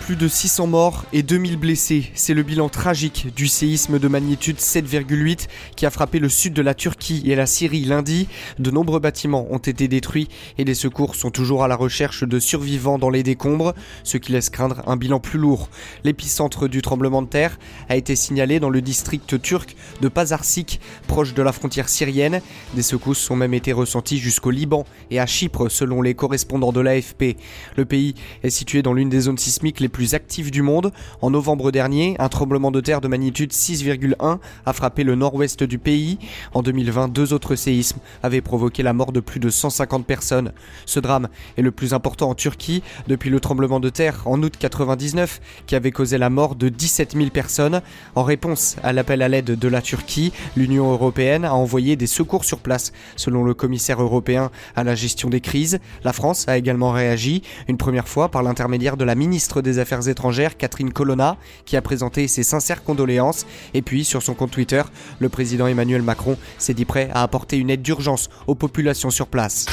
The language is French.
Plus de 600 morts et 2000 blessés. C'est le bilan tragique du séisme de magnitude 7,8 qui a frappé le sud de la Turquie et la Syrie lundi. De nombreux bâtiments ont été détruits et les secours sont toujours à la recherche de survivants dans les décombres, ce qui laisse craindre un bilan plus lourd. L'épicentre du tremblement de terre a été signalé dans le district turc de Pazarsik, proche de la frontière syrienne. Des secousses ont même été ressenties jusqu'au Liban et à Chypre, selon les correspondants de l'AFP. Le pays est situé dans l'une des zones sismiques les plus actifs du monde. En novembre dernier, un tremblement de terre de magnitude 6,1 a frappé le nord-ouest du pays. En 2020, deux autres séismes avaient provoqué la mort de plus de 150 personnes. Ce drame est le plus important en Turquie depuis le tremblement de terre en août 99 qui avait causé la mort de 17 000 personnes. En réponse à l'appel à l'aide de la Turquie, l'Union européenne a envoyé des secours sur place. Selon le commissaire européen à la gestion des crises, la France a également réagi, une première fois par l'intermédiaire de la ministre des Affaires étrangères, Catherine Colonna, qui a présenté ses sincères condoléances. Et puis, sur son compte Twitter, le président Emmanuel Macron s'est dit prêt à apporter une aide d'urgence aux populations sur place.